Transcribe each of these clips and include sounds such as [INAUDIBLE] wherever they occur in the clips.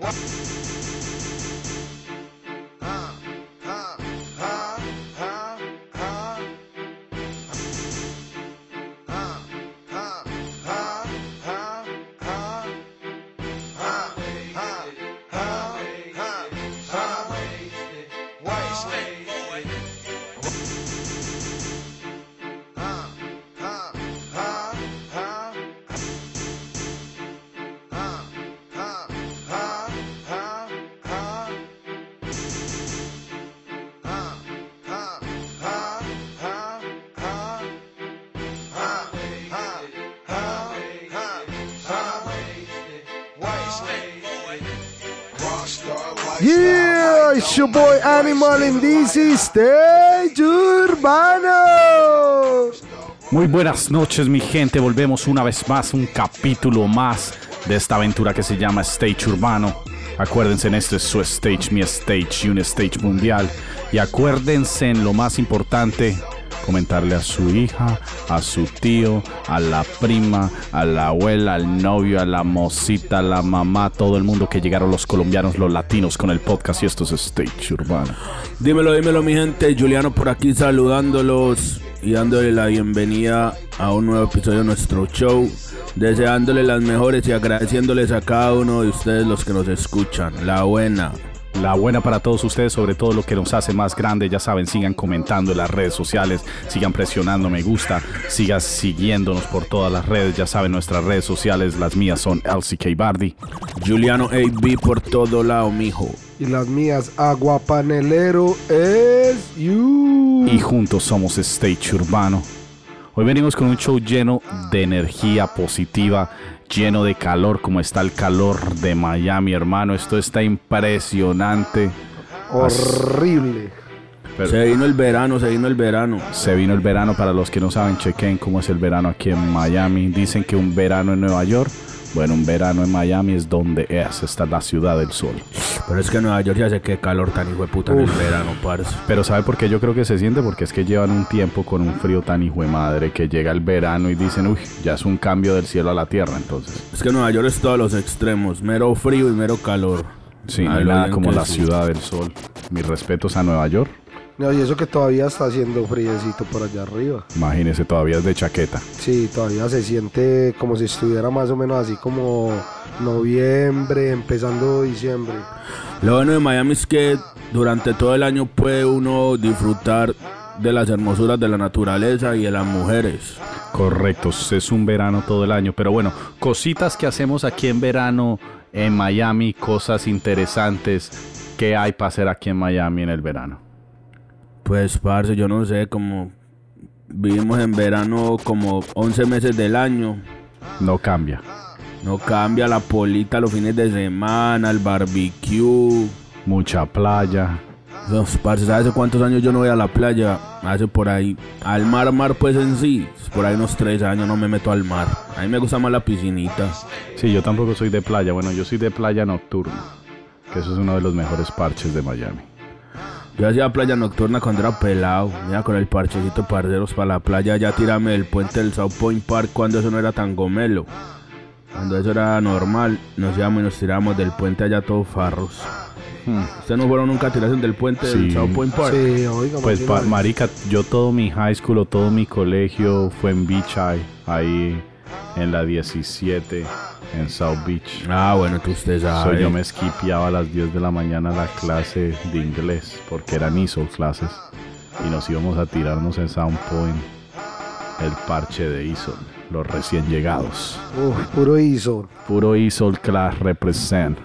What? Urbano. Muy buenas noches mi gente, volvemos una vez más, un capítulo más de esta aventura que se llama Stage Urbano. Acuérdense, en este es su stage, mi stage y un stage mundial. Y acuérdense en lo más importante, comentarle a su hija, a su tío, a la prima, a la abuela, al novio, a la mocita, a la mamá, todo el mundo que llegaron los colombianos, los latinos con el podcast y esto es Stage Urbano. Dímelo, dímelo mi gente, Juliano por aquí saludándolos y dándole la bienvenida a un nuevo episodio de nuestro show, deseándole las mejores y agradeciéndoles a cada uno de ustedes los que nos escuchan, la buena. La buena para todos ustedes, sobre todo lo que nos hace más grande, ya saben, sigan comentando en las redes sociales, sigan presionando me gusta, sigan siguiendonos por todas las redes, ya saben, nuestras redes sociales, las mías son LCK Bardi. Juliano AB por todo lado, mijo. Y las mías, Aguapanelero es you. y juntos somos Stage Urbano. Hoy venimos con un show lleno de energía positiva, lleno de calor, como está el calor de Miami, hermano. Esto está impresionante. Horrible. Pero Se vino el verano, se vino el verano. se vino el verano, para los que no saben, chequen cómo es el verano aquí en Miami. Dicen que un verano en Nueva York, bueno, un verano en Miami es donde es, esta es la ciudad del sol. Pero es que en Nueva York ya sé qué calor tan hijo de puta en el Uf. verano, parce. Pero ¿sabe por qué yo creo que se siente? Porque es que llevan un tiempo con un frío tan hijo de madre que llega el verano y dicen, uy, ya es un cambio del cielo a la tierra, entonces. Es que Nueva York es todos los extremos, mero frío y mero calor. Sí, no hay nada como que la ciudad del sol. Mis respetos a Nueva York. No, y eso que todavía está haciendo friecito por allá arriba. Imagínese, todavía es de chaqueta. Sí, todavía se siente como si estuviera más o menos así como noviembre, empezando diciembre. Lo bueno de Miami es que durante todo el año puede uno disfrutar de las hermosuras de la naturaleza y de las mujeres. Correcto, es un verano todo el año. Pero bueno, cositas que hacemos aquí en verano en Miami, cosas interesantes. ¿Qué hay para hacer aquí en Miami en el verano? Pues, parce, yo no sé, como vivimos en verano como 11 meses del año. No cambia. No cambia la polita los fines de semana, el barbecue. Mucha playa. Los parce, ¿sabes hace cuántos años yo no voy a la playa? Hace por ahí. Al mar, mar, pues en sí. Por ahí unos tres años no me meto al mar. A mí me gusta más la piscinita. Sí, yo tampoco soy de playa. Bueno, yo soy de playa nocturna. Que eso es uno de los mejores parches de Miami. Yo hacía playa nocturna cuando era pelado. Mira, con el parchecito parceros para la playa. Ya tirame del puente del South Point Park cuando eso no era tan gomelo. Cuando eso era normal, nos íbamos y nos tiramos del puente allá todos farros. Hmm. ¿Ustedes no fueron nunca a tirarse del puente Sí. del South Point Park? Sí, oiga, Pues, pa- marica, yo todo mi high school o todo mi colegio fue en Beach High, ahí en la 17, en South Beach. Ah, bueno, tú usted So, sabe. yo me esquipeaba a las 10 de la mañana la clase de inglés, porque eran ISOL clases, y nos íbamos a tirarnos en Sound Point, el parche de ISOL, los recién llegados. Uf, puro ISO. Puro ISOL class represent.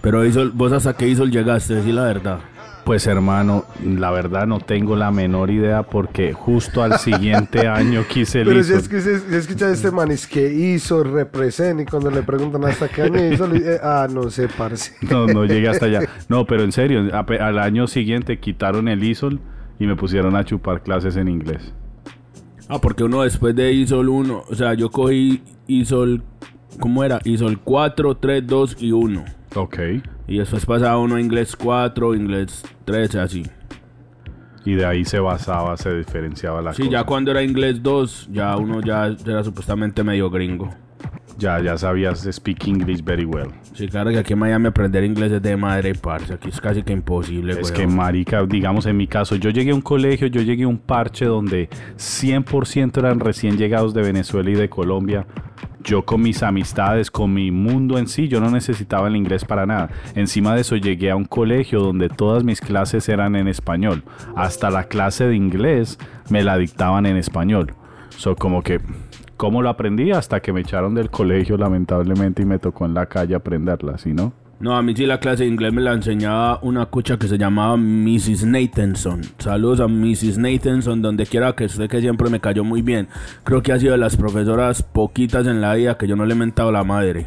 Pero Isol, vos hasta que Isol llegaste, decir la verdad. Pues hermano, la verdad no tengo la menor idea porque justo al siguiente [LAUGHS] año quise el Pero si es que si escucha este man, es que hizo, representa, y cuando le preguntan hasta qué año hizo, le dice, ah, no sé, parce. No, no llegué hasta allá. [LAUGHS] No, pero en serio, al año siguiente quitaron el ISOL y me pusieron a chupar clases en inglés. Ah, porque uno después de Isol 1, o sea, yo cogí Isol, ¿cómo era? Isol 4, 3, 2 y 1. Ok. Y después pasaba uno a inglés 4, inglés 3, así. Y de ahí se basaba, se diferenciaba la Sí, cosa. ya cuando era inglés 2, ya uno ya era supuestamente medio gringo. Ya, ya sabías speak English very well. Sí, claro que aquí en Miami aprender inglés es de madre, parce. Aquí es casi que imposible, Es weón. que, marica, digamos en mi caso, yo llegué a un colegio, yo llegué a un parche donde 100% eran recién llegados de Venezuela y de Colombia. Yo con mis amistades, con mi mundo en sí, yo no necesitaba el inglés para nada. Encima de eso llegué a un colegio donde todas mis clases eran en español. Hasta la clase de inglés me la dictaban en español. So, como que, ¿cómo lo aprendí? Hasta que me echaron del colegio, lamentablemente, y me tocó en la calle aprenderla, ¿sí no? No, a mí sí la clase de inglés me la enseñaba una cucha que se llamaba Mrs. Nathanson. Saludos a Mrs. Nathanson, donde quiera que esté, que siempre me cayó muy bien. Creo que ha sido de las profesoras poquitas en la vida que yo no le he mentado la madre.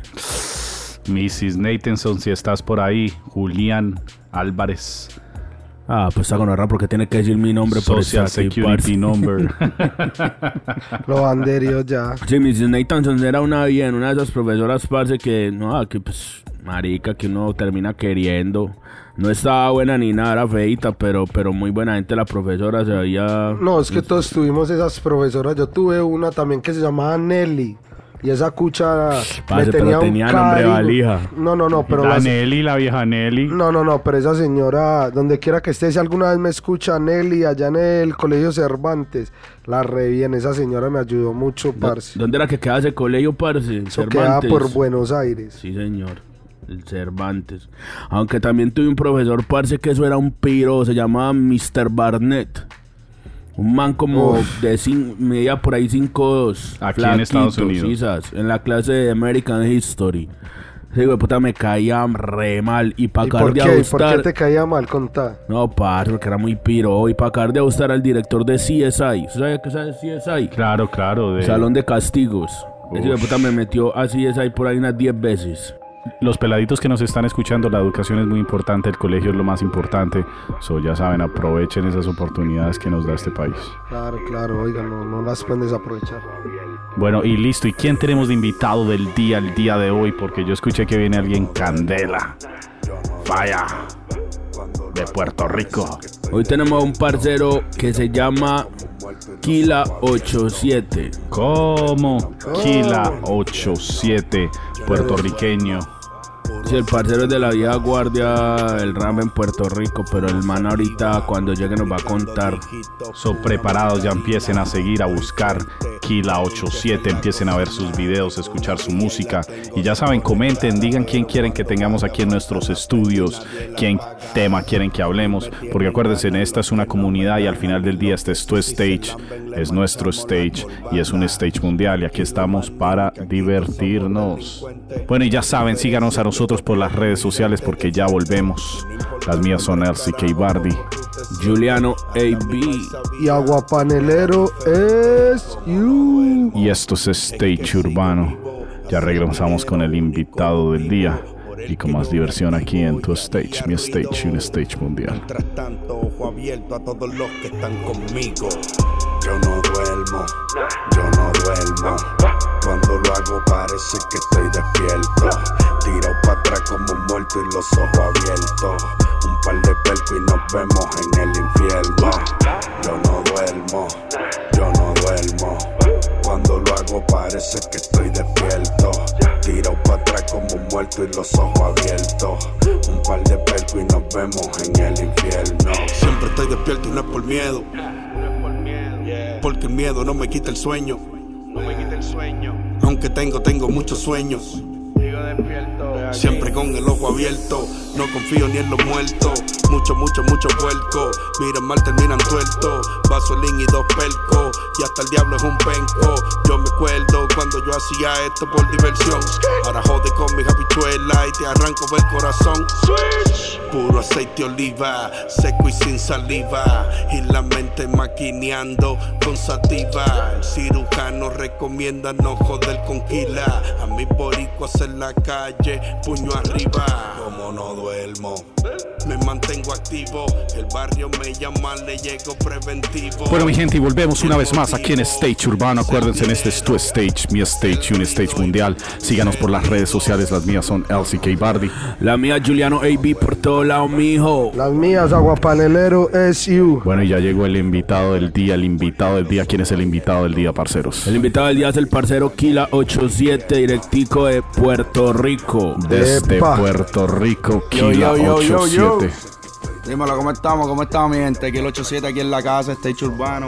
Mrs. Nathanson, si estás por ahí, Julián Álvarez, Ah, pues está con honra porque tiene que decir mi nombre por Social aquí, Security. Number. [LAUGHS] Lo banderio ya. Sí, Mrs. Nathanson era una bien, una de esas profesoras, parce, que, no, que pues, marica, que uno termina queriendo. No estaba buena ni nada, era feita, pero, pero muy buena gente la profesora, se veía... No, es que todos tuvimos esas profesoras. Yo tuve una también que se llamaba Nelly. Y esa cucha Parce, me pero tenía un tenía nombre cariño. valija. No, no, no, pero la las- Nelly, la vieja Nelly. No, no, no, pero esa señora, donde quiera que esté, si alguna vez me escucha Nelly allá en el colegio Cervantes, la re bien, esa señora me ayudó mucho, parce. ¿Dónde era que quedaba ese colegio, parce? Eso quedaba por Buenos Aires. Sí, señor. El Cervantes. Aunque también tuve un profesor, parce, que eso era un piro, se llamaba Mr. Barnett. Un man como Uf. de cin- medía por ahí 5'2". Aquí en Estados Unidos. sisas, en la clase de American History. Ese güey puta me caía re mal. Y para ¿Y por acabar de qué? ¿Y ¿Por qué ajustar- te caía mal? Contá. No, parce, porque era muy piro. Y para acabar de ajustar al director de CSI. ¿Usted sabe qué es CSI? Claro, claro. de- Salón de castigos. Ese puta me metió a CSI por ahí unas 10 veces. Los peladitos que nos están escuchando, la educación es muy importante, el colegio es lo más importante. So, ya saben, aprovechen esas oportunidades que nos da este país. Claro, claro, oiga, no, no las pueden desaprovechar. Bueno, y listo. ¿Y quién tenemos de invitado del día, el día de hoy? Porque yo escuché que viene alguien candela. Vaya. De Puerto Rico. Hoy tenemos a un parcero que se llama Kila87. ¿Cómo? Kila 87, puertorriqueño. Sí, el parcero es de la vieja guardia del RAM en Puerto Rico, pero el man ahorita cuando llegue nos va a contar. So, preparados, ya empiecen a seguir, a buscar Kila 87, empiecen a ver sus videos, escuchar su música. Y ya saben, comenten, digan quién quieren que tengamos aquí en nuestros estudios, quién tema quieren que hablemos. Porque acuérdense, esta es una comunidad y al final del día este es tu stage, es nuestro stage y es un stage mundial. Y aquí estamos para divertirnos. Bueno, y ya saben, síganos a nosotros por las redes sociales porque ya volvemos. Las mías son LCK Bardi. Juliano AB. Y aguapanelero es you. Y esto es Stage Urbano. Ya regresamos con el invitado del día y con más diversión aquí en tu stage, mi stage, un stage mundial. Mientras tanto, ojo abierto a todos los que están conmigo. Yo no duermo, yo no duermo. Cuando lo hago parece que estoy despierto. Tirado para atrás como un muerto y los ojos abiertos. Un par de pelcos y nos vemos en el infierno. Yo no duermo, yo no duermo. Cuando lo hago parece que estoy despierto. Tirado para atrás como un muerto y los ojos abiertos. Un par de pelcos y nos vemos en el infierno. Siempre estoy despierto y no es por miedo. Porque el miedo no me quita el sueño. Sueño. Aunque tengo, tengo muchos sueños. Siempre con el ojo abierto, no confío ni en los muertos. Mucho, mucho, mucho puerco. Miren mal, terminan tuertos. Vasolín y dos pelcos. Y hasta el diablo es un penco. Yo me acuerdo cuando yo hacía esto por diversión. Ahora jode con mis habichuelas y te arranco el corazón. Puro aceite oliva, seco y sin saliva. Y la mente maquineando con sativa. El cirujano recomienda no joder con quila. A mi borico hacer la calle, puño arriba. Como no duermo, me mantengo activo. El barrio me llama, le llego preventivo. Bueno, mi gente, y volvemos una vez más aquí en Stage Urbano. Acuérdense, en este es tu stage, mi stage, un stage mundial. Síganos por las redes sociales. Las mías son LCK Bardi. La mía, Juliano AB, por todo lado, mijo. Las mías, Aguapanelero SU. Bueno, y ya llegó el invitado del día. El invitado del día. ¿Quién es el invitado del día, parceros? El invitado del día es el parcero Kila 87, directico de Puerto Rico. Desde Epa. Puerto Rico, Kila yo, yo, yo, yo. 87. Dímelo, ¿cómo estamos? ¿Cómo estamos, mi gente? Aquí el 87, aquí en la casa, Stage Urbano.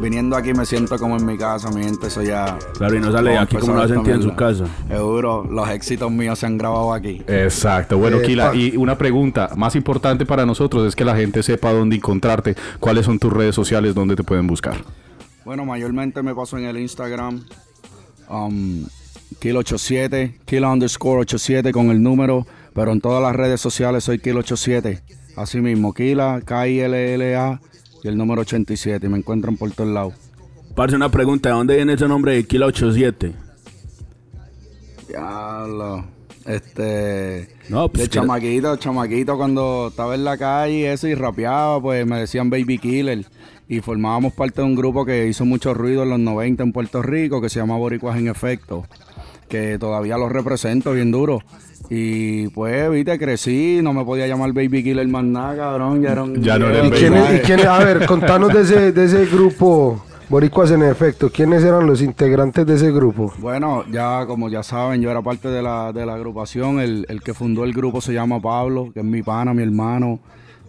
Viniendo aquí me siento como en mi casa, mi gente, eso ya... Claro, y no sale aquí como lo sentía en su casa. Seguro, los éxitos míos se han grabado aquí. Exacto. Bueno, Epa. Kila, y una pregunta más importante para nosotros es que la gente sepa dónde encontrarte. ¿Cuáles son tus redes sociales? ¿Dónde te pueden buscar? Bueno, mayormente me paso en el Instagram, um, Kilo87, Kilo underscore 87 con el número, pero en todas las redes sociales soy Kilo87. Así mismo, Kila, K-I-L-L-A y el número 87. Me encuentran por todos lados. Parce, una pregunta, ¿de dónde viene ese nombre de Kila 87? Diablo. Este. No, pues de que- chamaquito, chamaquito, cuando estaba en la calle eso y rapeaba, pues me decían Baby Killer. Y formábamos parte de un grupo que hizo mucho ruido en los 90 en Puerto Rico, que se llama Boricuas en Efecto. Que todavía lo represento bien duro. Y pues, viste, crecí, no me podía llamar Baby Killer más nada, cabrón. Ya, era un- Ya no era eres ¿Y quién, personaje. y quién- a ver, contanos de ese, de ese grupo Boricuas en efecto. ¿Quiénes eran los integrantes de ese grupo? Bueno, ya como ya saben, yo era parte de la, de la agrupación. El, el que fundó el grupo se llama Pablo, que es mi pana, mi hermano.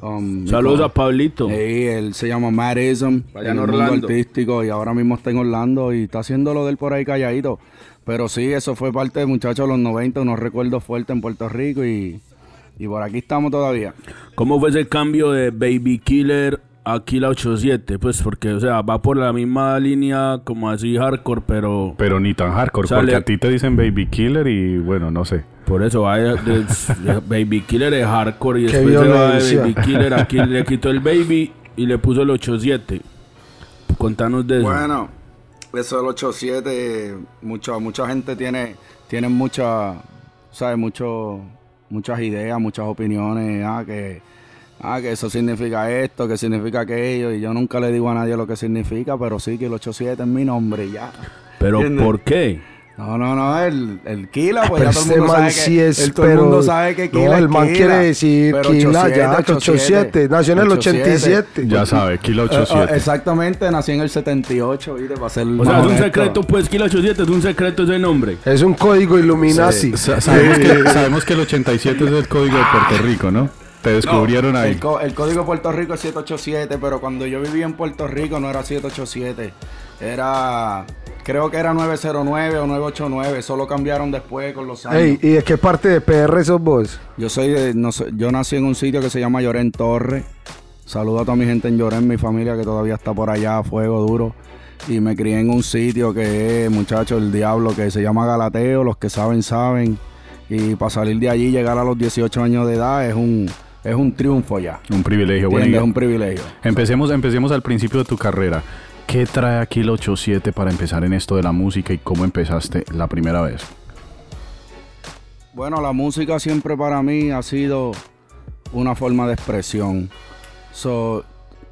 Um, Saludos a Pablito. Sí, él se llama Madism, Allá en el mundo artístico y ahora mismo está en Orlando y está haciendo lo de él por ahí calladito. Pero sí, eso fue parte de muchachos de los 90, unos recuerdos fuertes en Puerto Rico y, y por aquí estamos todavía. ¿Cómo fue ese cambio de Baby Killer a Kila 87? Pues porque, o sea, va por la misma línea como así hardcore, pero Pero ni tan hardcore, Sale- porque a ti te dicen Baby Killer y bueno, no sé. por eso va de, de- de Baby Killer es hardcore y Qué después se va de. Baby Killer aquí le quitó el Baby y le puso el 87. Contanos de eso. Bueno, eso del 87, mucha, mucha gente tiene, tiene mucha, ¿sabes? Mucho, muchas ideas, muchas opiniones, ah, que, ah, que eso significa esto, que significa aquello, y yo nunca le digo a nadie lo que significa, pero sí que el 87 es mi nombre, ya. pero ¿entiendes? ¿por qué? No, no, no, el, el Kila, pues Pero ya todo el este mundo man sabe que, es, el- todo el mundo sabe que Kila No, el man Kila, quiere decir Kila ya, que 87. Nació en el 87. Ya sabe, Kila Eh, eh, 87. exactamente, nací en el 78, ¿viste? Para ser O sea, es un secreto, pues Kila 87 es un secreto ese nombre. Es un código Illuminati. Sa- sabemos, que, sabemos que el 87 es el código de Puerto Rico, ¿no? Te descubrieron No, ahí. El, código de Puerto Rico es 787, pero cuando yo vivía en Puerto Rico no era 787. Era, creo que era 909 o 989. Solo cambiaron después con los años. Ey, ¿y de qué parte de PR sos vos? Yo soy de, no sé, yo nací en un sitio que se llama Llorén Torre. Saludo a toda mi gente en Llorén, mi familia que todavía está por allá a fuego duro. Y me crié en un sitio que es, muchachos, el diablo, que se llama Galateo. Los que saben, saben. Y para salir de allí, llegar a los 18 años de edad, es un, es un triunfo ya. Un privilegio. Bueno, es un privilegio. Empecemos, empecemos al principio de tu carrera. ¿Qué trae aquí el 87 para empezar en esto de la música y cómo empezaste la primera vez? Bueno, la música siempre para mí ha sido una forma de expresión. So,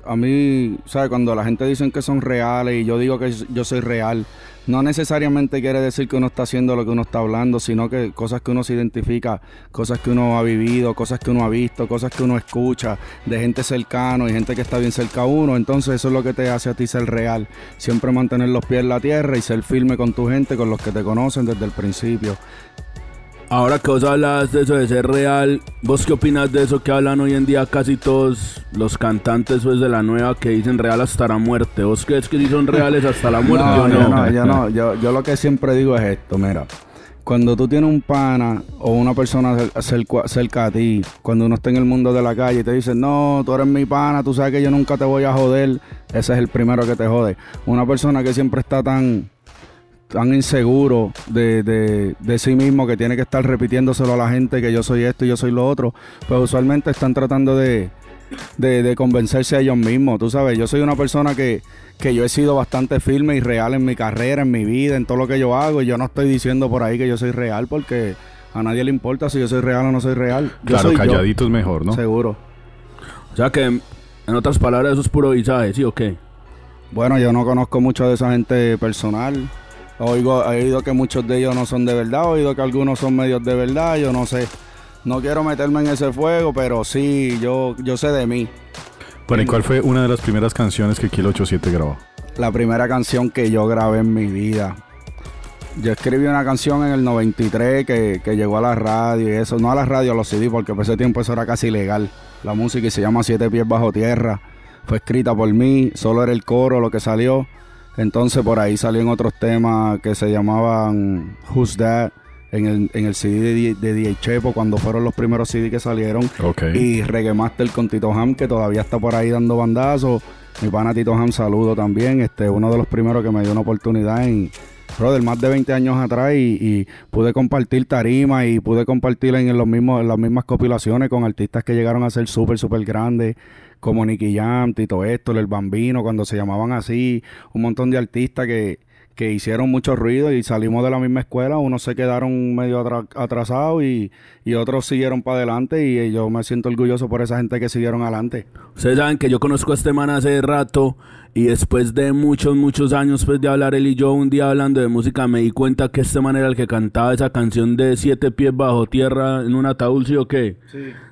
a mí, ¿sabes? Cuando la gente dice que son reales y yo digo que yo soy real, no necesariamente quiere decir que uno está haciendo lo que uno está hablando, sino que cosas que uno se identifica, cosas que uno ha vivido, cosas que uno ha visto, cosas que uno escucha de gente cercano y gente que está bien cerca a uno. Entonces eso es lo que te hace a ti ser real. Siempre mantener los pies en la tierra y ser firme con tu gente, con los que te conocen desde el principio. Ahora que vos hablas de eso de ser real, ¿vos qué opinas de eso que hablan hoy en día casi todos los cantantes pues, de la nueva que dicen real hasta la muerte? ¿Vos crees que sí son reales hasta la [LAUGHS] muerte No, o yo no? no, yo no. Yo, yo lo que siempre digo es esto, mira. Cuando tú tienes un pana o una persona cer- cerca, cerca a ti, cuando uno está en el mundo de la calle y te dicen, no, tú eres mi pana, tú sabes que yo nunca te voy a joder, ese es el primero que te jode. Una persona que siempre está tan, tan inseguro de, de, de sí mismo que tiene que estar repitiéndoselo a la gente que yo soy esto y yo soy lo otro, pues usualmente están tratando de, de, de convencerse a ellos mismos. Tú sabes, yo soy una persona que, que yo he sido bastante firme y real en mi carrera, en mi vida, en todo lo que yo hago. Y yo no estoy diciendo por ahí que yo soy real porque a nadie le importa si yo soy real o no soy real. Yo Claro, soy yo, calladito es mejor, ¿no? Seguro. O sea que, en otras palabras, eso es puro visaje, ¿sí o qué? Bueno, yo no conozco mucho de esa gente personal. Oigo, he oído que muchos de ellos no son de verdad, he oído que algunos son medios de verdad, yo no sé. No quiero meterme en ese fuego, pero sí, yo, yo sé de mí. Bueno, ¿y cuál fue una de las primeras canciones que Kilo 87 grabó? La primera canción que yo grabé en mi vida. Yo escribí una canción en el 93 que, que llegó a la radio y eso, no a la radio, a los CD, porque por ese tiempo eso era casi ilegal. La música y se llama Siete Pies Bajo Tierra. Fue escrita por mí, solo era el coro lo que salió. Entonces por ahí salieron otros temas que se llamaban Who's That en el, en el CD de, de DJ Chepo cuando fueron los primeros CD que salieron. Y Reggae Master con Tito Ham que todavía está por ahí dando bandazos. Mi pana Tito Ham saludo también. Este, uno de los primeros que me dio una oportunidad en, brother, más de 20 años atrás y, y pude compartir tarima y pude compartir en, los mismos, en las mismas compilaciones con artistas que llegaron a ser súper, súper grandes, como Nicky Jam, Tito Héctor, El Bambino, cuando se llamaban así, un montón de artistas que, que hicieron mucho ruido y salimos de la misma escuela, unos se quedaron medio atra- atrasados y, y otros siguieron para adelante y yo me siento orgulloso por esa gente que siguieron adelante. Ustedes saben que yo conozco a este man hace rato y después de muchos, muchos años pues, de hablar él y yo un día hablando de música me di cuenta que este man era el que cantaba esa canción de siete pies bajo tierra en un ataúd, ¿sí o qué?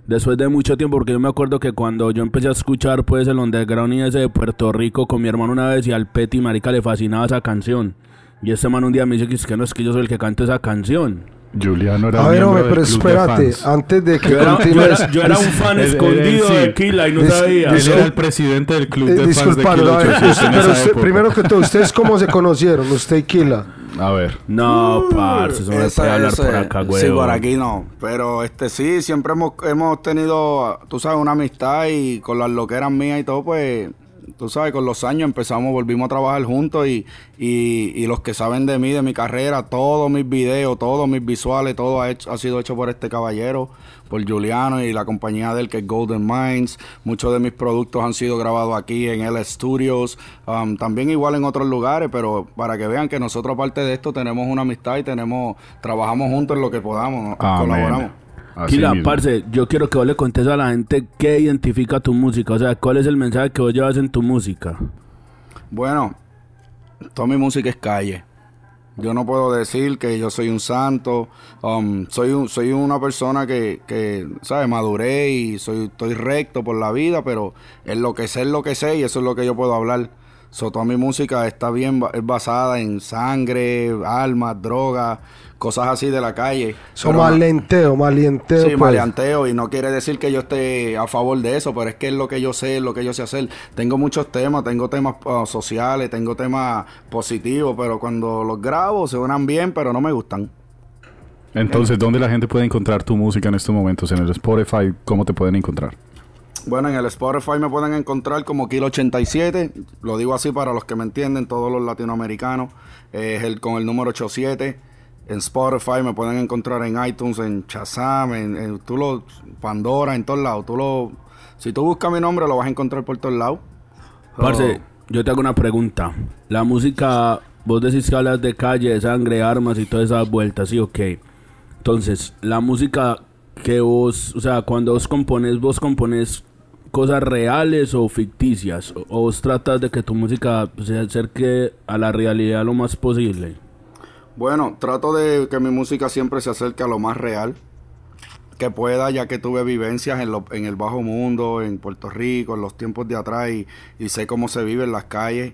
Después de mucho tiempo, porque yo me acuerdo que cuando yo empecé a escuchar pues el underground y ese de Puerto Rico con mi hermano una vez y al Petty Marica le fascinaba esa canción. Y este man un día me dice que es que no es que yo soy el que canto esa canción. Juliano era A ver, hombre, pero espérate, antes de que Yo era, yo continúes. era- yo era un fan Él- él- escondido de Kila y no Dis- sabía. Él era el presidente del club Eh, de fans de disculpa, Kilo no, a ver, 87 usted- en pero usted- primero que todo, ¿ustedes cómo se conocieron? Usted y Kila. A ver. No, parce, eso no se Ese- puede hablar ese- por acá, güey. Sí, por aquí no. Pero este sí, siempre hemos, hemos tenido, tú sabes, una amistad y con las loqueras mías y todo, pues, tú sabes, con los años empezamos, volvimos a trabajar juntos y, y, y los que saben de mí, de mi carrera, todos mis videos, todos mis visuales, todo ha, hecho- ha sido hecho por este caballero, por Juliano y la compañía de él que es Golden Minds. Muchos de mis productos han sido grabados aquí en L Studios, um, también igual en otros lugares, pero para que vean que nosotros aparte de esto tenemos una amistad y tenemos, trabajamos juntos en lo que podamos, colaboramos. Así Kila, mismo. parce, yo quiero que vos le contes a la gente qué identifica tu música. O sea, cuál es el mensaje que vos llevas en tu música. Bueno, toda mi música es calle. Yo no puedo decir que yo soy un santo. um, soy un, soy una persona que, que, ¿sabes? Maduré y soy, estoy recto por la vida, pero en lo que sé es lo que sé y eso es lo que yo puedo hablar. So, toda mi música está bien, es basada en sangre, armas, drogas, cosas así de la calle. Son malienteo, malienteo. Sí, pues. y no quiere decir que yo esté a favor de eso, pero es que es lo que yo sé, es lo que yo sé hacer. Tengo muchos temas, tengo temas ah, sociales, tengo temas positivos, pero cuando los grabo se suenan bien, pero no me gustan. Entonces, ¿dónde la gente puede encontrar tu música en estos momentos? En el Spotify, ¿cómo te pueden encontrar? Bueno, en el Spotify me pueden encontrar como Kilo 87, lo digo así para los que me entienden, todos los latinoamericanos, eh, es el, con el número 87. En Spotify me pueden encontrar en iTunes, en Shazam, en, en- tú lo, Pandora, en todos lados. Tú lo, si tú buscas mi nombre lo vas a encontrar por todos lados. Parce, Oh. yo te hago una pregunta. La música, vos decís que hablas de calle, de sangre, armas y todas esas vueltas, ¿sí? Ok. Entonces, la música que vos, o sea, cuando vos compones, vos compones cosas reales o ficticias, o vos tratas de que tu música se acerque a la realidad lo más posible. Bueno, trato de que mi música siempre se acerque a lo más real que pueda, ya que tuve vivencias en, lo- en el bajo mundo, en Puerto Rico, en los tiempos de atrás y, sé cómo se vive en las calles,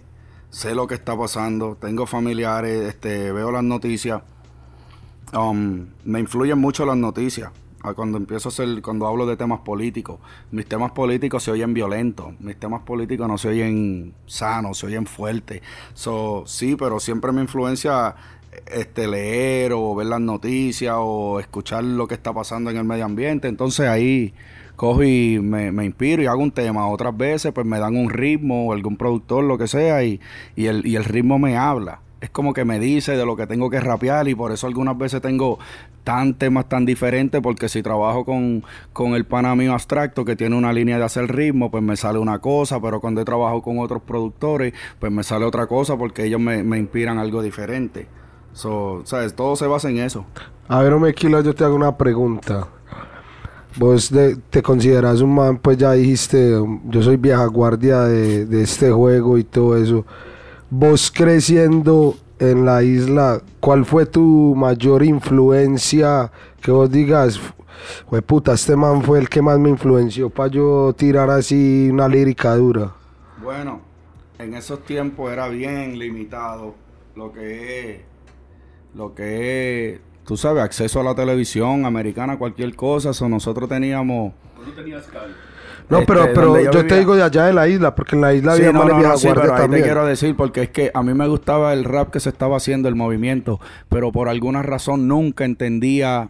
sé lo que está pasando, tengo familiares, este, veo las noticias, Um, me influyen mucho las noticias. Cuando empiezo a hacer, cuando hablo de temas políticos, mis temas políticos se oyen violentos, mis temas políticos no se oyen sanos, se oyen fuertes. So, sí, pero siempre me influencia este leer o ver las noticias o escuchar lo que está pasando en el medio ambiente. Entonces ahí cojo y me, me inspiro y hago un tema. Otras veces pues me dan un ritmo o algún productor, lo que sea, y, y, el, y el ritmo me habla. es como que me dice de lo que tengo que rapear y por eso algunas veces tengo tan temas tan diferentes porque si trabajo con, con el pana mío abstracto que tiene una línea de hacer ritmo, pues me sale una cosa, pero cuando trabajo con otros productores, pues me sale otra cosa porque ellos me, me inspiran algo diferente. So, ¿sabes? Todo se basa en eso. A ver, Omequilo, yo te hago una pregunta. Vos de- te consideras un man, pues ya dijiste, yo soy vieja guardia de, de este juego y todo eso. Vos creciendo en la isla, ¿cuál fue tu mayor influencia? Que vos digas, "Jue puta, este man fue el que más me influenció para yo tirar así una lírica dura. Bueno, en esos tiempos era bien limitado lo que es, lo que es, tú sabes, acceso a la televisión americana, cualquier cosa. So, nosotros teníamos... No, Este, pero, pero yo, yo te digo de allá de la isla, porque en la isla Sí, había no, no, no, sí, pero ahí te también. quiero decir, porque es que a mí me gustaba el rap que se estaba haciendo, el movimiento, pero por alguna razón nunca entendía,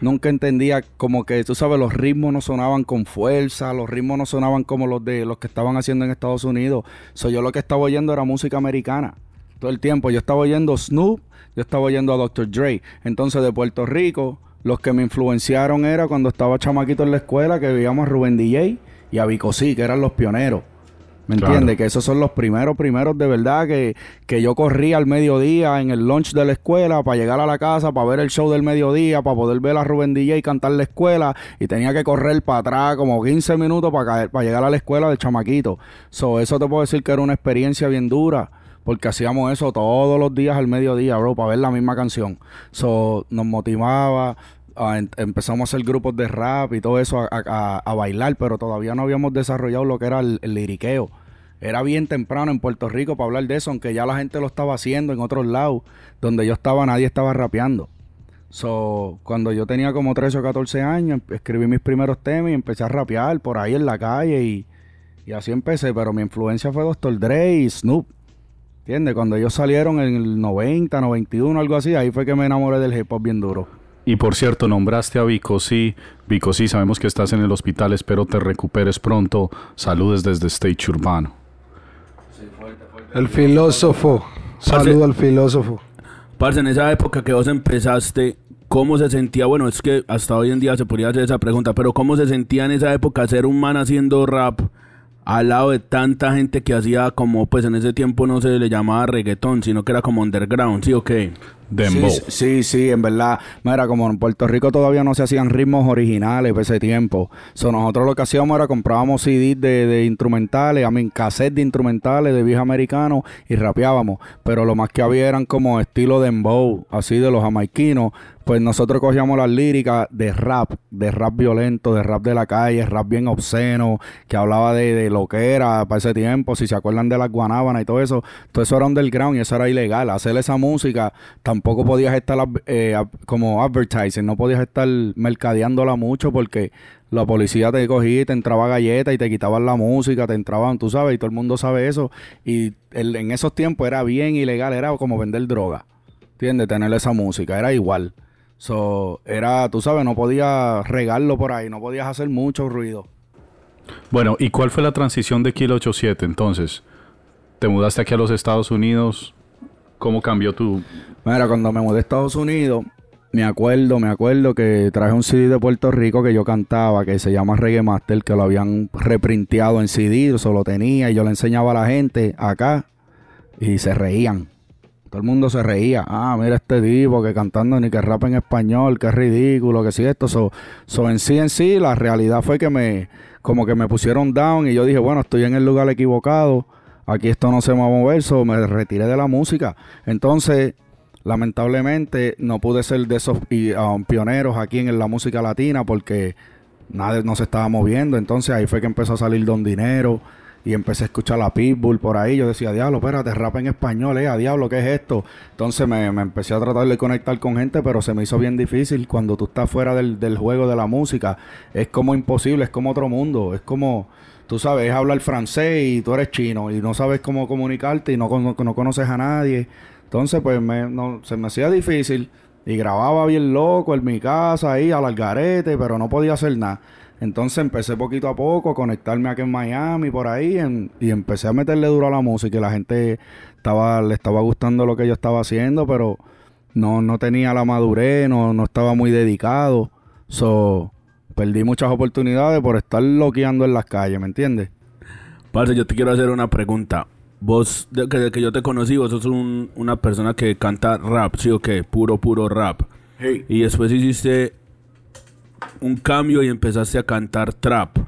nunca entendía como que, tú sabes, los ritmos no sonaban con fuerza, los ritmos no sonaban como los de los que estaban haciendo en Estados Unidos. So, yo lo que estaba oyendo era música americana. Todo el tiempo. Yo estaba oyendo Snoop, yo estaba oyendo a Dr. Dre. Entonces, de Puerto Rico, los que me influenciaron era cuando estaba chamaquito en la escuela, que veíamos a Rubén DJ y a Vico C, que eran los pioneros. ¿Me Claro. entiendes? Que esos son los primeros, primeros de verdad que, que yo corría al mediodía en el lunch de la escuela para llegar a la casa, para ver el show del mediodía, para poder ver a Rubén DJ cantar la escuela y tenía que correr para atrás como 15 minutos para, caer, para llegar a la escuela de chamaquito. So, eso te puedo decir que era una experiencia bien dura. Porque hacíamos eso todos los días al mediodía, bro, para ver la misma canción. So, nos motivaba, em- empezamos a hacer grupos de rap y todo eso, a bailar, pero todavía no habíamos desarrollado lo que era el, el liriqueo. Era bien temprano en Puerto Rico para hablar de eso, aunque ya la gente lo estaba haciendo en otros lados. Donde yo estaba, nadie estaba rapeando. So, cuando yo tenía como 13 o 14 años, em- escribí mis primeros temas y empecé a rapear por ahí en la calle y, y así empecé. Pero mi influencia fue Dr. Dre y Snoop. ¿Entiendes? Cuando ellos salieron en el 90, 91, algo así, ahí fue que me enamoré del hip hop bien duro. Y por cierto, nombraste a Vico sí. Vico sí, sabemos que estás en el hospital, espero te recuperes pronto. Saludes desde Stage Urbano. El filósofo. Saludo al filósofo. Parce, en esa época que vos empezaste, ¿cómo se sentía? Bueno, es que hasta hoy en día se podría hacer esa pregunta, pero ¿cómo se sentía en esa época ser un man haciendo rap al lado de tanta gente que hacía como, pues en ese tiempo no se le llamaba reggaetón, sino que era como underground, ¿sí o qué? Dembow. Sí, sí, sí, en verdad. Mira, como en Puerto Rico todavía no se hacían ritmos originales por ese tiempo. So, nosotros lo que hacíamos era comprábamos CDs de, de instrumentales, a mí cassettes de instrumentales de viejo americano y rapeábamos. Pero lo más que había eran como estilo dembow, así de los jamaiquinos. Pues nosotros cogíamos las líricas de rap, de rap violento, de rap de la calle, rap bien obsceno, que hablaba de, de lo que era para ese tiempo, si se acuerdan de las guanábanas y todo eso, todo eso era underground y eso era ilegal. Hacer esa música, tampoco podías estar eh, como advertising, no podías estar mercadeándola mucho porque la policía te cogía y te entraba galletas y te quitaban la música, te entraban, tú sabes, y todo el mundo sabe eso. Y el- en esos tiempos era bien ilegal, era como vender droga. ¿Entiendes? Tener esa música, era igual. So, era, tú sabes, no podías regarlo por ahí, no podías hacer mucho ruido. Bueno, ¿y cuál fue la transición de Kilo 87 entonces? ¿Te mudaste aquí a los Estados Unidos? ¿Cómo cambió tu...? Mira, cuando me mudé a Estados Unidos, me acuerdo, me acuerdo que traje un CD de Puerto Rico que yo cantaba, que se llama Reggae Master, que lo habían reprinteado en CD, yo solo tenía y yo le enseñaba a la gente acá y se reían. Todo el mundo se reía. Ah, mira este tipo que cantando ni que rap en español, que ridículo, que si esto. So, so en sí, en sí, la realidad fue que me, como que me pusieron down y yo dije, bueno, estoy en el lugar equivocado. Aquí esto no se me va a mover, so me retiré de la música. Entonces, lamentablemente, no pude ser de esos um, pioneros aquí en la música latina porque nada no se estaba moviendo. Entonces ahí fue que empezó a salir Don Dinero y empecé a escuchar a Pitbull por ahí. Yo decía, diablo, espérate, rap en español, eh, a diablo, ¿qué es esto? Entonces me, me empecé a tratar de conectar con gente, pero se me hizo bien difícil cuando tú estás fuera del, del juego de la música. Es como imposible, es como otro mundo, es como, tú sabes, es hablar francés y tú eres chino y no sabes cómo comunicarte y no, cono- no conoces a nadie. Entonces, pues me, no, se me hacía difícil y grababa bien loco en mi casa ahí al algarete, pero no podía hacer nada. Entonces empecé poquito a poco a conectarme aquí en Miami, por ahí, en- y empecé a meterle duro a la música y la gente estaba, le estaba gustando lo que yo estaba haciendo, pero no, no tenía la madurez, no, no estaba muy dedicado. So, perdí muchas oportunidades por estar loqueando en las calles, ¿me entiendes? Parce, yo te quiero hacer una pregunta. Vos, desde que, yo te conocí, vos sos un- una persona que canta rap, ¿sí o qué? Puro, puro rap. Y después hiciste un cambio y empezaste a cantar trap.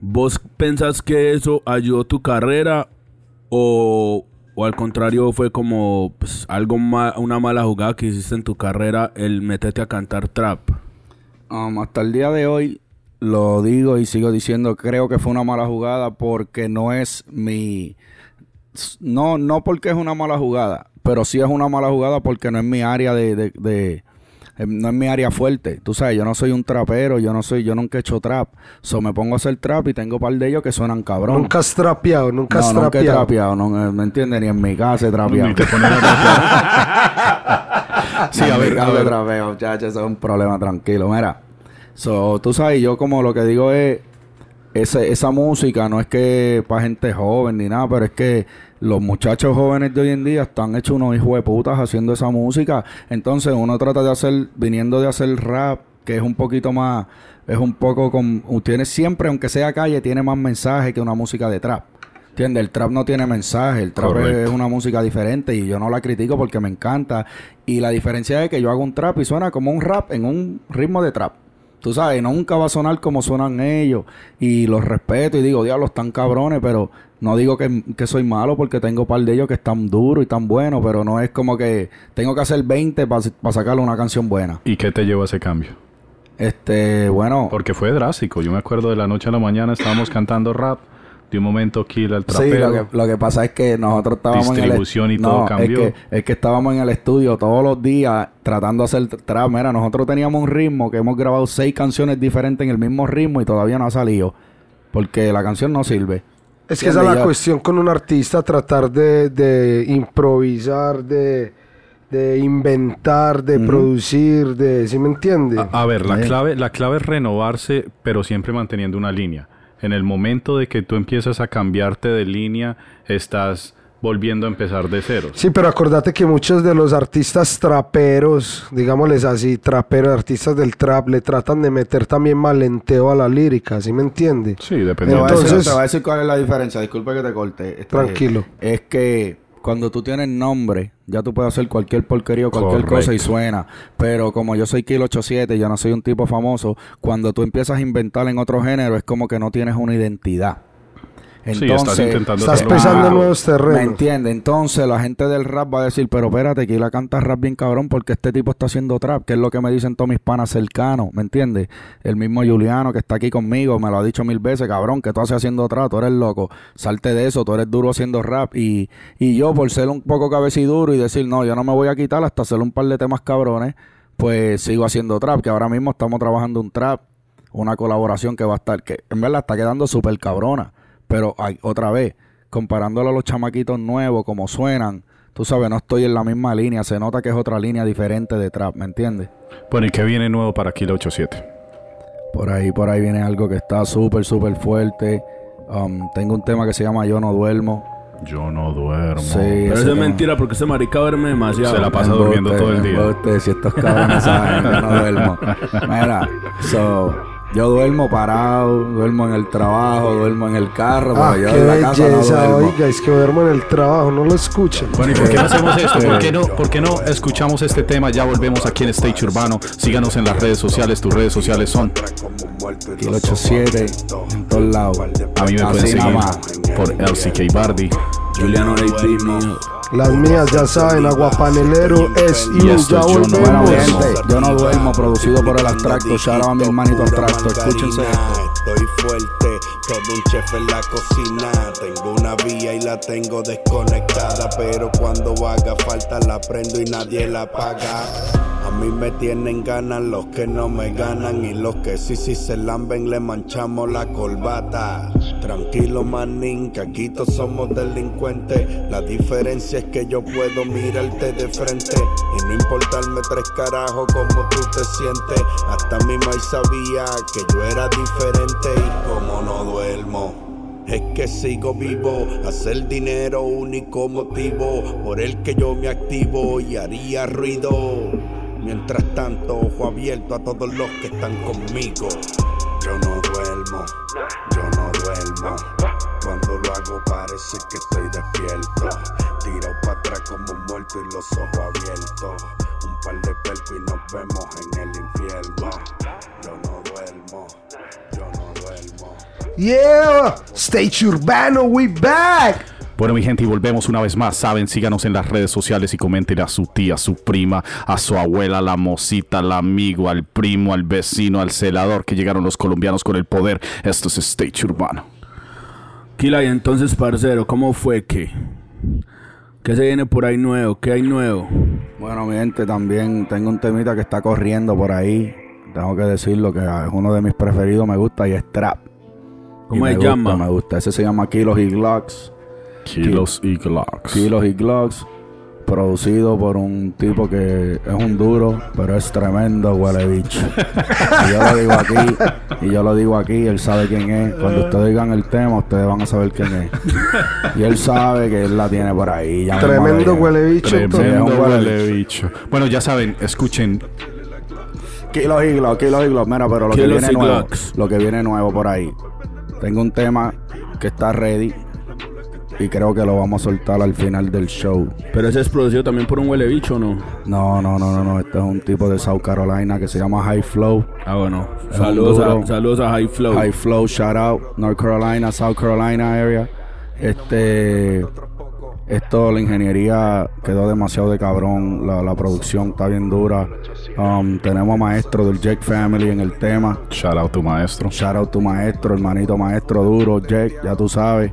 ¿Vos pensás que eso ayudó tu carrera o, o al contrario fue como pues, algo ma- una mala jugada que hiciste en tu carrera el meterte a cantar trap? Um, hasta el día de hoy lo digo y sigo diciendo, creo que fue una mala jugada porque no es mi... No, no porque es una mala jugada, pero sí es una mala jugada porque no es mi área de... de- de- eh, no es mi área fuerte. Tú sabes, yo no soy un trapero, yo no soy, yo nunca he hecho trap. So me pongo a hacer trap y tengo un par de ellos que suenan cabrón. Nunca has trapeado, nunca has no, nunca he trapeado. trapeado, no, ¿me entiendes? Ni en mi casa he trapeado. Ni te pones a [LAUGHS] Sí, a ver, a de ver. muchachos, eso es un problema tranquilo. Mira, so, tú sabes, yo como lo que digo es, ese- esa música no es que para gente joven ni nada, pero es que los muchachos jóvenes de hoy en día están hechos unos hijos de putas haciendo esa música. Entonces uno trata de hacer, viniendo de hacer rap, que es un poquito más, es un poco con, tiene siempre, aunque sea calle, tiene más mensaje que una música de trap. ¿Entiendes? El trap no tiene mensaje, el trap Correcto. es una música diferente y yo no la critico porque me encanta. Y la diferencia es que yo hago un trap y suena como un rap en un ritmo de trap. Tú sabes, nunca va a sonar como suenan ellos. Y los respeto y digo, diablo, están cabrones, pero no digo que, que soy malo porque tengo un par de ellos que están duros y tan buenos, pero no es como que tengo que hacer 20 para sacarle una canción buena. ¿Y qué te llevó a ese cambio? Este, bueno. Porque fue drástico. Yo me acuerdo de la noche a la mañana estábamos cantando rap. De un momento Kill Sí, trapero. lo que, lo que pasa es que nosotros estábamos Distribución en y el todo no, cambió. Es que, es que estábamos en el estudio todos los días tratando de hacer trap. Mira, nosotros teníamos un ritmo que hemos grabado seis canciones diferentes en el mismo ritmo y todavía no ha salido. Porque la canción no sirve. Es que esa es la cuestión con un artista, tratar de, de improvisar, de, de inventar, de producir, de... ¿Sí me entiende? A, a ver, la clave, la clave es renovarse, pero siempre manteniendo una línea. En el momento de que tú empiezas a cambiarte de línea, estás volviendo a empezar de cero. Sí, pero acordate que muchos de los artistas traperos, digámosles así, traperos, artistas del trap, le tratan de meter también malenteo a la lírica, ¿sí me entiende? Sí, dependiendo. Entonces- te voy a decir cuál es la diferencia. Disculpe que te corte. Este, Tranquilo. Es que cuando tú tienes nombre, ya tú puedes hacer cualquier porquería o cualquier Correcto. cosa y suena. Pero como yo soy Kilo 87, yo no soy un tipo famoso, cuando tú empiezas a inventar en otro género es como que no tienes una identidad. Sí, estás intentando Estás pisando nuevo. nuevos terrenos. ¿Me entiendes? Entonces la gente del rap va a decir, pero espérate, que la canta rap bien cabrón porque este tipo está haciendo trap, que es lo que me dicen todos mis panas cercanos, ¿me entiendes? El mismo Juliano que está aquí conmigo me lo ha dicho mil veces, cabrón, que tú haces haciendo trap, tú eres loco, salte de eso, tú eres duro haciendo rap. Y, y yo, por ser un poco cabeciduro y decir, no, yo no me voy a quitar hasta hacer un par de temas cabrones, pues sigo haciendo trap, que ahora mismo estamos trabajando un trap, una colaboración que va a estar, que en verdad está quedando súper cabrona. Pero hay, otra vez, comparándolo a los chamaquitos nuevos, como suenan, tú sabes, no estoy en la misma línea. Se nota que es otra línea diferente de trap, ¿me entiendes? Bueno, ¿y qué viene nuevo para Kilo 87? Por ahí, por ahí viene algo que está súper, súper fuerte. Um, tengo un tema que se llama Yo no duermo. Yo no duermo. Sí, Pero eso es tema. mentira porque ese marica duerme demasiado. Se la pasa durmiendo todo el día. Si estos cabrones saben, yo no duermo. [LAUGHS] Mira, so, yo duermo parado, duermo en el trabajo, duermo en el carro, Ah, pero yo qué en la casa no belleza, duermo. oiga, es que duermo en el trabajo, no lo escuchan. Bueno, ¿y por qué no hacemos esto? ¿Por qué no, por qué no escuchamos este tema? Ya volvemos aquí en Stage Urbano. Síganos en las redes sociales. Tus redes sociales son. Kilo 87 en todos lados. A mí me pueden Así nada seguir por LCK Bardi. Juliano. Las mías ya saben, Aguapanelero es Y ya es Yo No Bueno, volvemos. Duermo. gente, yo no duermo, producido por el abstracto. Shout out a mi hermanito abstracto. Escúchense esto. Estoy fuerte, todo un chef en la cocina. Tengo una vía y la tengo desconectada. Pero cuando haga falta la prendo y nadie la paga. A mí me tienen ganas los que no me ganan. Y los que sí, sí se lamben, le manchamos la corbata. Tranquilo, manín, que aquí todos somos delincuentes. La diferencia es que yo puedo mirarte de frente y no importarme tres carajos como tú te sientes. Hasta mi maíz sabía que yo era diferente y como no duermo. Es que sigo vivo, hacer dinero único motivo por el que yo me activo y haría ruido. Mientras tanto, ojo abierto a todos los que están conmigo. Yo no duermo. Cuando lo hago parece que estoy despierto. Tirado para atrás como un muerto y los ojos abiertos. Un par de pelpos y nos vemos en el infierno. Yo no duermo, yo no duermo. Yeah, Stage Urbano, we back. Bueno, mi gente, y volvemos una vez más. Saben, síganos en las redes sociales y comenten a su tía, a su prima, a su abuela, a la mocita, al amigo, al primo, al vecino, al celador, que llegaron los colombianos con el poder. Esto es Stage Urbano. Kila, y entonces, parcero, ¿cómo fue que? ¿Qué se viene por ahí nuevo? ¿Qué hay nuevo? Bueno, mi gente, también tengo un temita que está corriendo por ahí. Tengo que decirlo que es uno de mis preferidos, me gusta y es trap. ¿Cómo Y se me llama? Gusta, me gusta. Ese se llama Kilos y Glocks. Kilos y Glocks. Kilos y Glocks. Producido por un tipo que es un duro, pero es tremendo huele bicho. y yo lo digo aquí, y yo lo digo aquí, él sabe quién es. Cuando ustedes digan el tema, ustedes van a saber quién es. Y él sabe que él la tiene por ahí. ya Tremendo le- huele bicho. Tremendo huele huele bicho. Bueno, ya saben, escuchen. Kilos y Glocks, kilos y Glocks. Mira, pero lo que viene nuevo, lo que viene nuevo por ahí. Tengo un tema que está ready y creo que lo vamos a soltar al final del show. Pero ese es producido también por un huele bicho, ¿o ¿no? No, no, no, no, no. Este es un tipo de South Carolina que se llama High Flow. Ah, bueno. Saludos a, saludos a High Flow. High Flow, shout out, North Carolina, South Carolina area. Este, esto, la ingeniería quedó demasiado de cabrón, la, la producción está bien dura. Um, tenemos a maestro del Jack Family en el tema. Shout out tu maestro. Shout out to maestro, hermanito maestro duro, Jack, ya tú sabes.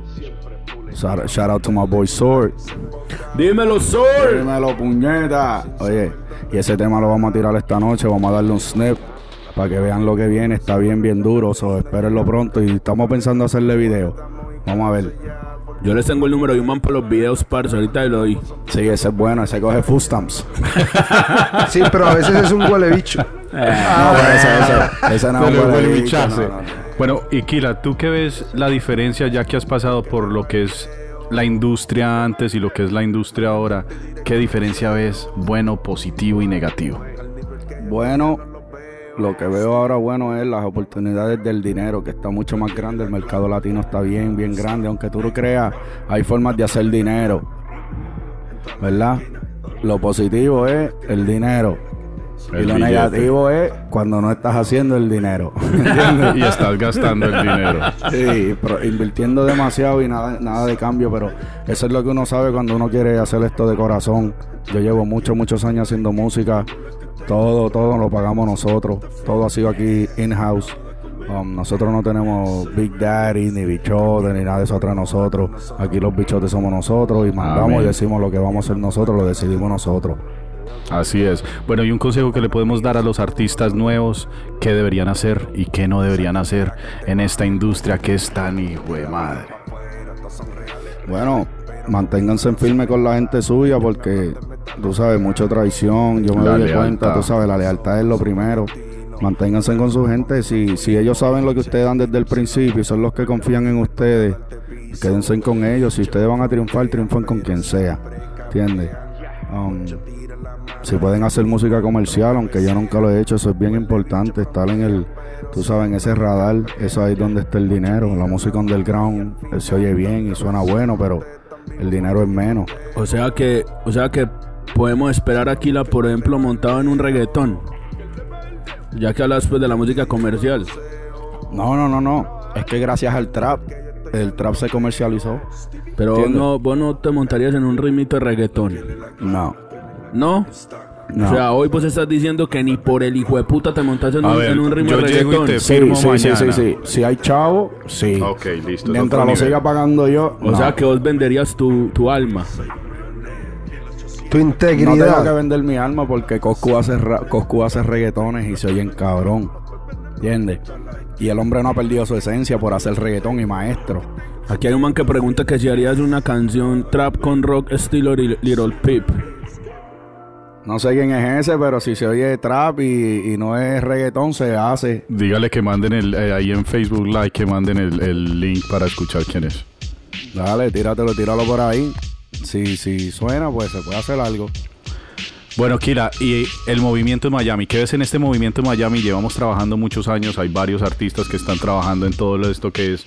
Shout shout out to my boy Sword. Dímelo, Sword. Dímelo, puñeta. Oye, y ese tema lo vamos a tirar esta noche. Vamos a darle un snap para que vean lo que viene. Está bien, bien duro. So, espérenlo pronto. Y estamos pensando hacerle video. Vamos a ver. Yo les tengo el número de un man para los videos, parce. Ahorita lo doy. Sí, ese es bueno. Ese coge food stamps. [LAUGHS] Sí, pero a veces es un huele bicho. no, pero ese, ese, ese no es un huele bichazo. no, no, no. Bueno, y Kila, ¿tú qué ves la diferencia ya que has pasado por lo que es la industria antes y lo que es la industria ahora? ¿Qué diferencia ves bueno, positivo y negativo? Bueno, lo que veo ahora bueno es las oportunidades del dinero, que está mucho más grande. El mercado latino está bien, bien grande. Aunque tú lo creas, hay formas de hacer dinero. ¿Verdad? Lo positivo es el dinero. El y lo billete. negativo es cuando no estás haciendo el dinero. [LAUGHS] Y estás gastando el dinero. Sí, pero invirtiendo demasiado y nada, nada de cambio, pero eso es lo que uno sabe cuando uno quiere hacer esto de corazón. Yo llevo muchos, muchos años haciendo música. Todo, todo lo pagamos nosotros. Todo ha sido aquí in-house. Um, nosotros no tenemos Big Daddy, ni bichotes, ni nada de eso atrás de nosotros. Aquí los bichotes somos nosotros y mandamos Amén. y decimos lo que vamos a hacer nosotros, lo decidimos nosotros. Así es. Bueno, y un consejo que le podemos dar a los artistas nuevos, qué deberían hacer y qué no deberían hacer en esta industria que es tan hijo de madre. Bueno, manténganse en firme con la gente suya porque tú sabes, mucha traición. Yo me La doy lealtad. cuenta, tú sabes, la lealtad es lo primero. Manténganse con su gente. Si, si ellos saben lo que ustedes dan desde el principio y son los que confían en ustedes, quédense con ellos. Si ustedes van a triunfar, triunfan con quien sea. ¿Entiendes? Um, si pueden hacer música comercial, aunque yo nunca lo he hecho, eso es bien importante. Estar en el, tú sabes, en ese radar, eso ahí es donde está el dinero. La música underground eh, se oye bien y suena bueno, pero el dinero es menos. O sea que, o sea que podemos esperar a Kila, por ejemplo, montado en un reggaetón. Ya que hablas pues de la música comercial. No, no, no, no. Es que gracias al trap, el trap se comercializó. Pero no, vos no te montarías en un ritmito de reggaetón. No, ¿No? no. O sea, hoy pues estás diciendo que ni por el hijo de puta te montas en, A un, ver, en un ritmo yo de llego y reggaetón. te- sí, firmo sí, sí, mañana. sí, sí. Si hay chavo, sí. Ok, listo. es Mientras lo nivel. siga pagando yo, O no. sea que vos venderías tu, tu alma. Tu No tengo que integridad. vender mi alma porque Coscu hace, ra- Coscu hace reggaetones y se oyen cabrón. ¿Entiendes? Y el hombre no ha perdido su esencia por hacer reggaetón y maestro. Aquí hay un man que pregunta que si harías una canción trap con rock estilo Li- Little Peep. No sé quién es ese, pero si se oye trap y, y no es reggaetón, se hace. Dígale que manden el, eh, ahí en Facebook Live, que manden el, el link para escuchar quién es. Dale, tíratelo, tíralo por ahí. Si, si suena, pues se puede hacer algo. Bueno, Kira, y el movimiento en Miami, ¿qué ves en este movimiento en Miami? Llevamos trabajando muchos años, hay varios artistas que están trabajando en todo esto que es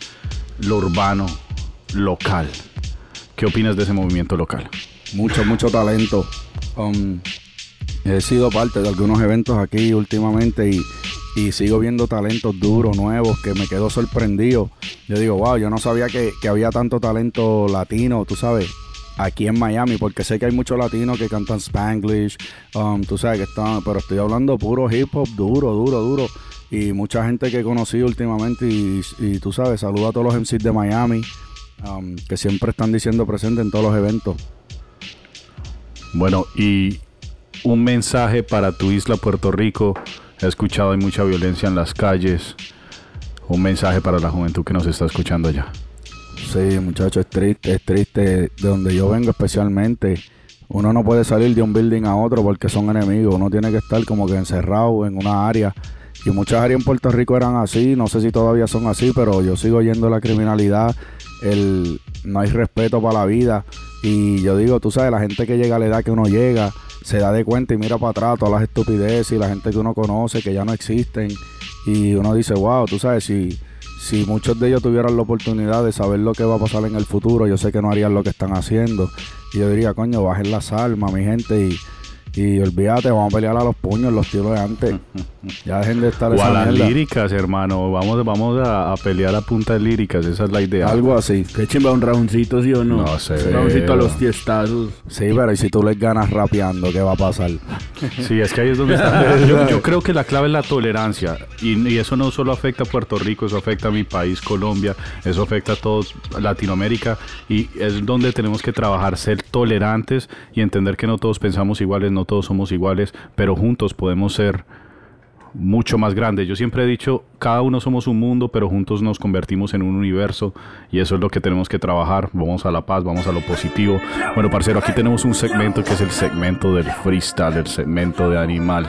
lo urbano, local. ¿Qué opinas de ese movimiento local? Mucho, mucho talento. Um, he sido parte de algunos eventos aquí últimamente y, y sigo viendo talentos duros, nuevos, que me quedo sorprendido. Yo digo, wow, yo no sabía que, que había tanto talento latino, tú sabes, aquí en Miami, porque sé que hay muchos latinos que cantan Spanglish, um, tú sabes que están, pero estoy hablando puro hip hop, duro, duro, duro. Y mucha gente que he conocido últimamente y, y tú sabes, saludo a todos los MCs de Miami, um, que siempre están diciendo presente en todos los eventos. Bueno, y un mensaje para tu isla Puerto Rico. He escuchado hay mucha violencia en las calles. Un mensaje para la juventud que nos está escuchando allá. Sí, muchachos, es triste, es triste. De donde yo vengo especialmente, uno no puede salir de un building a otro porque son enemigos. Uno tiene que estar como que encerrado en una área. Y muchas áreas en Puerto Rico eran así, no sé si todavía son así, pero yo sigo yendo la criminalidad, el no hay respeto para la vida. Y yo digo, tú sabes, la gente que llega a la edad que uno llega, se da de cuenta y mira para atrás todas las estupideces y la gente que uno conoce que ya no existen. Y uno dice, wow, tú sabes, si, si muchos de ellos tuvieran la oportunidad de saber lo que va a pasar en el futuro, yo sé que no harían lo que están haciendo. Y yo diría, coño, bajen las armas, mi gente, y, y olvídate, vamos a pelear a los puños, los tiros de antes. [LAUGHS] Ya dejen de estar O a esa las mierda. líricas, hermano. Vamos, vamos a, a pelear a punta de líricas. Esa es la idea. Algo así. Qué chimba un roundcito, ¿sí o no? No sé. Un roundcito a los tiestazos. Sí, pero y si tú les ganas rapeando, ¿qué va a pasar? [LAUGHS] Sí, es que ahí es donde está. [LAUGHS] Yo, yo creo que la clave es la tolerancia. Y, y eso no solo afecta a Puerto Rico, eso afecta a mi país, Colombia, eso afecta a todos Latinoamérica. Y es donde tenemos que trabajar, ser tolerantes y entender que no todos pensamos iguales, no todos somos iguales, pero juntos podemos ser mucho más grandes. Yo siempre he dicho, cada uno somos un mundo, pero juntos nos convertimos en un universo y eso es lo que tenemos que trabajar. Vamos a la paz, vamos a lo positivo. Bueno, parcero, aquí tenemos un segmento que es el segmento del freestyle, el segmento de animal.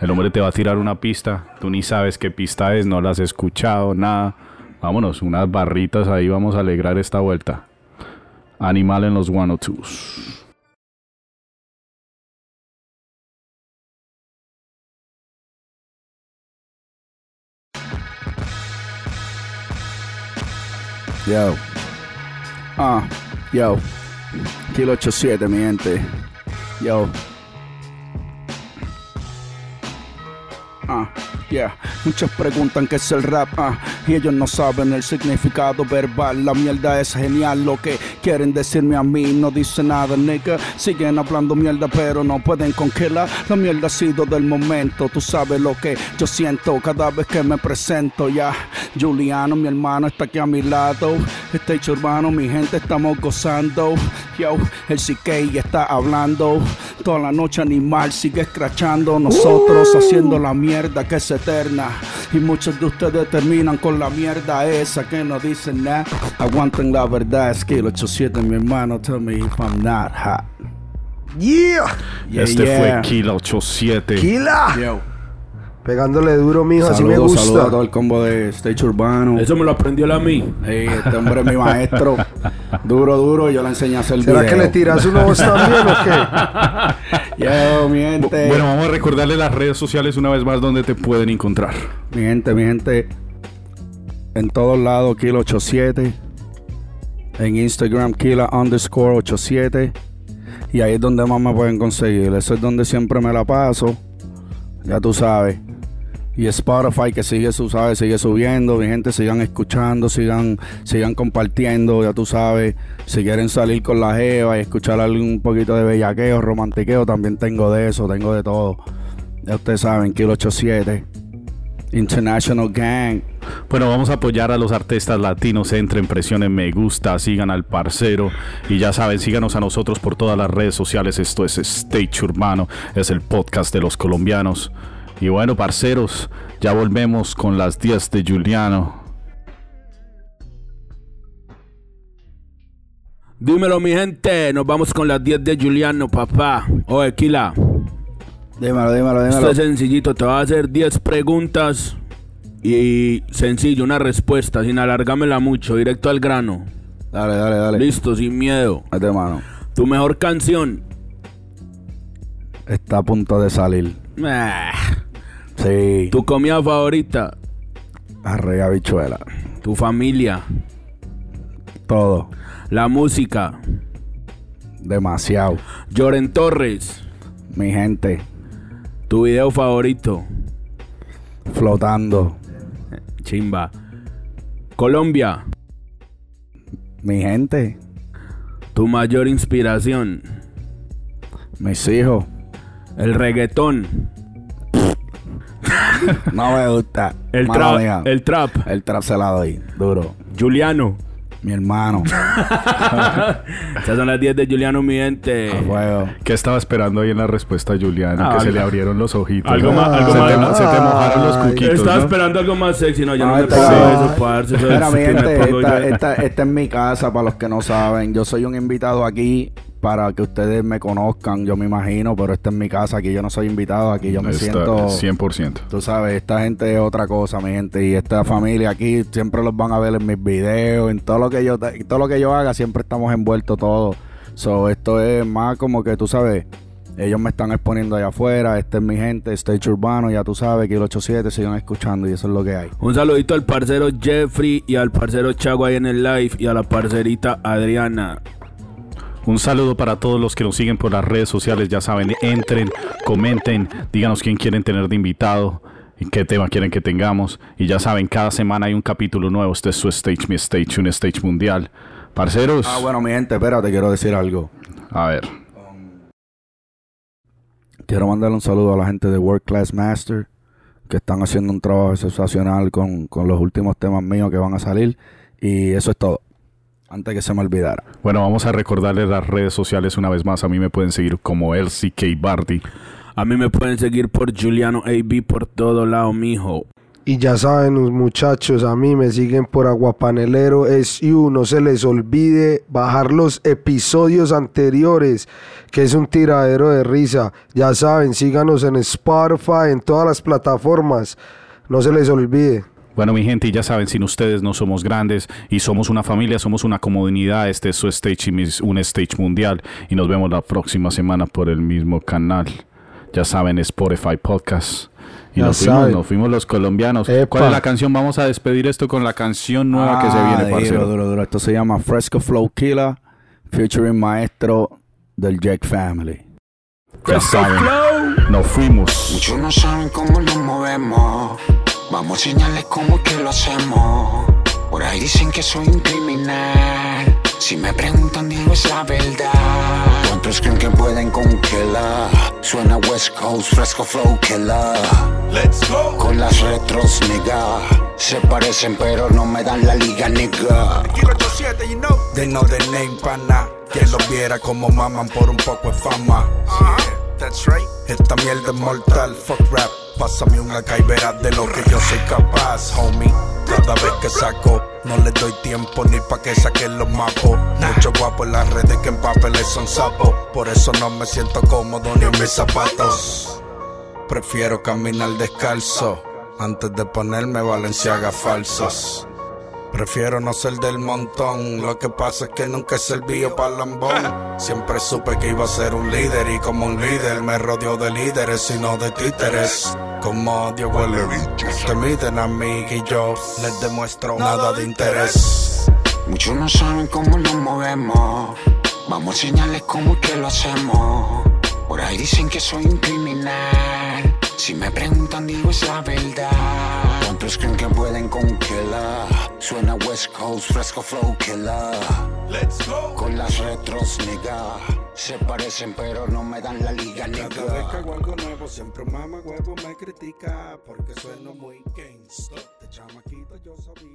El hombre te va a tirar una pista, tú ni sabes qué pista es, no la has escuchado, nada. Vámonos, unas barritas ahí, vamos a alegrar esta vuelta. Animal en los 102s. Yo. Ah, yo. Kilo 87, mi gente. Yo. Ah, yeah. Muchos preguntan qué es el rap, ah, y ellos no saben el significado verbal. La mierda es genial, lo que quieren decirme a mí no dice nada, nigga. Siguen hablando mierda, pero no pueden con que la, mierda ha sido del momento. Tú sabes lo que yo siento cada vez que me presento, ya. Juliano, mi hermano, está aquí a mi lado. Este hecho urbano, mi gente, estamos gozando. Yo, el CK está hablando. Toda la noche animal sigue escrachando. Nosotros haciendo la mierda que es eterna. Y muchos de ustedes terminan con la mierda esa que no dicen nada. Aguanten la verdad, es que el 87, mi hermano, tell me if I'm not hot. Yeah. Yeah, este yeah. fue Kila 87. Kila. Yo. Pegándole duro, mijo, así me Saludos, gusta. saludos a todo el combo de Stage Urbano. Eso me lo aprendió la a mí. Sí, este hombre es mi maestro. Duro, duro, yo le enseñé a hacer ¿Será video. que le tiras una voz también o qué? [LAUGHS] Yo, mi gente. Bueno, vamos a recordarle las redes sociales una vez más donde te pueden encontrar. Mi gente, mi gente. En todos lados, Kilo 87. En Instagram, Kila underscore 87. Y ahí es donde más me pueden conseguir. Eso es donde siempre me la paso. Ya tú sabes. Y Spotify que sigue, su, sabes, sigue subiendo. Mi gente, sigan escuchando, sigan, sigan compartiendo. Ya tú sabes. Si quieren salir con la jeva y escuchar algún poquito de bellaqueo, romantiqueo, también tengo de eso, tengo de todo. Ya ustedes saben, Kilo 87. International Gang. Bueno, vamos a apoyar a los artistas latinos. Entren, presionen me gusta, sigan al parcero. Y ya saben, síganos a nosotros por todas las redes sociales. Esto es Stage Urbano, es el podcast de los colombianos. Y bueno, parceros, Ya volvemos con las 10 de Juliano. Dímelo, mi gente. Nos vamos con las 10 de Juliano, papá. Oye, Kila. Dímelo, dímelo, Esto dímelo. es sencillito. Te voy a hacer 10 preguntas y sencillo, una respuesta, sin alargármela mucho, directo al grano. Dale, dale, dale. Listo, sin miedo. Mete mano. Tu mejor canción. Está a punto de salir. Ah. Sí. Tu comida favorita. Arre habichuela. Tu familia. Todo. La música. Demasiado. Lloren Torres. Mi gente. Tu video favorito. Flotando. Chimba. Colombia. Mi gente. Tu mayor inspiración. Mis hijos. El reggaetón. No me gusta. El Mala trap. mía. El trap. El trap se la doy. Duro. Juliano. Mi hermano. [LAUGHS] Estas son las 10 de Juliano, mi gente. A fuego. ¿Qué estaba esperando ahí en la respuesta, Juliano? Ah, que se algo- le abrieron los ojitos. algo ¿no? más- algo se, más- te, se te mojaron los cuquitos, Estaba ¿no? esperando algo más sexy. No, yo no, No, me pongo eso, parce. Eso es esta- esta es mi casa, para los que no saben. Yo soy un invitado aquí para que ustedes me conozcan, yo me imagino, pero esta es mi casa. Aquí yo no soy invitado, aquí yo me Está siento... 100%. Tú sabes, esta gente es otra cosa, mi gente, y esta familia aquí siempre los van a ver en mis videos, en todo lo que yo todo lo que yo haga, siempre estamos envueltos todos. So, esto es más como que tú sabes, ellos me están exponiendo allá afuera, esta es mi gente, Stage Urbano, ya tú sabes, Kilo 87, sigan escuchando y eso es lo que hay. Un saludito al parcero Jeffrey y al parcero Chago ahí en el live y a la parcerita Adriana. Un saludo para todos los que nos siguen por las redes sociales. Ya saben, entren, comenten, díganos quién quieren tener de invitado y qué tema quieren que tengamos. Y ya saben, cada semana hay un capítulo nuevo. Este es su stage, mi stage, un stage mundial. Parceros, Ah, bueno, mi gente, espérate, quiero decir algo. a ver. Quiero mandarle un saludo a la gente de World Class Master que están haciendo un trabajo sensacional con, con los últimos temas míos que van a salir. Y eso es todo. Antes que se me olvidara. Bueno, vamos a recordarles las redes sociales una vez más. A mí me pueden seguir como LCK Barty. A mí me pueden seguir por Juliano AB por todo lado, mijo. Y ya saben, los muchachos, a mí me siguen por Aguapanelero SU. No se les olvide bajar los episodios anteriores, que es un tiradero de risa. Ya saben, síganos en Spotify, en todas las plataformas. No se les olvide. Bueno, mi gente, y ya saben, sin ustedes no somos grandes y somos una familia, somos una comunidad. Este es su stage y mis- un stage mundial. Y nos vemos la próxima semana por el mismo canal. Ya saben, Spotify Podcast. Y Ya nos fuimos, saben. nos fuimos los colombianos. Epa. ¿Cuál es la canción? Vamos a despedir esto con la canción nueva que se Ah, viene, duro, parcero. Duro, duro. Esto se llama Fresco Flow Killer, featuring maestro del Jack Family. Ya saben, nos fuimos. Muchos no saben cómo nos movemos. Vamos a enseñarles cómo es que lo hacemos. Por ahí dicen que soy un criminal. Si me preguntan, digo es la verdad. ¿Cuántos creen que pueden con killer? Suena West Coast, fresco flow killer. Let's go. Con las retros, nigga. Se parecen, pero no me dan la liga, nigga. Kilo 87, you know. They know the name pana. Quien los viera como maman por un poco de fama. Uh-huh. That's right. Esta mierda es mortal, fuck rap. Pásame una y verás de lo que yo soy capaz, homie. Cada vez que saco, no le doy tiempo ni pa' que saquen los mapos. Mucho guapo en las redes que en papeles son sapos. Por eso no me siento cómodo ni en mis zapatos. Prefiero caminar descalzo antes de ponerme Valenciaga falsos. Prefiero no ser del montón, lo que pasa es que nunca he servido para lambón. Siempre supe que iba a ser un líder y como un líder me rodeó de líderes y no de títeres. Como odio huele te miden a mí y yo les demuestro nada de interés. Muchos no saben cómo nos movemos. Vamos a enseñarles cómo es que lo hacemos. Por ahí dicen que soy un criminal. Si me preguntan, digo es la verdad. ¿Cuántos creen que pueden con killer? Suena West Coast, fresco flow killer. Let's go. Con las retros, nigga. Se parecen, pero no me dan la liga, Cada vez que nigga. hago algo nuevo, siempre mama huevo me critica porque sueno muy gangsta. De chamaquito yo sabía.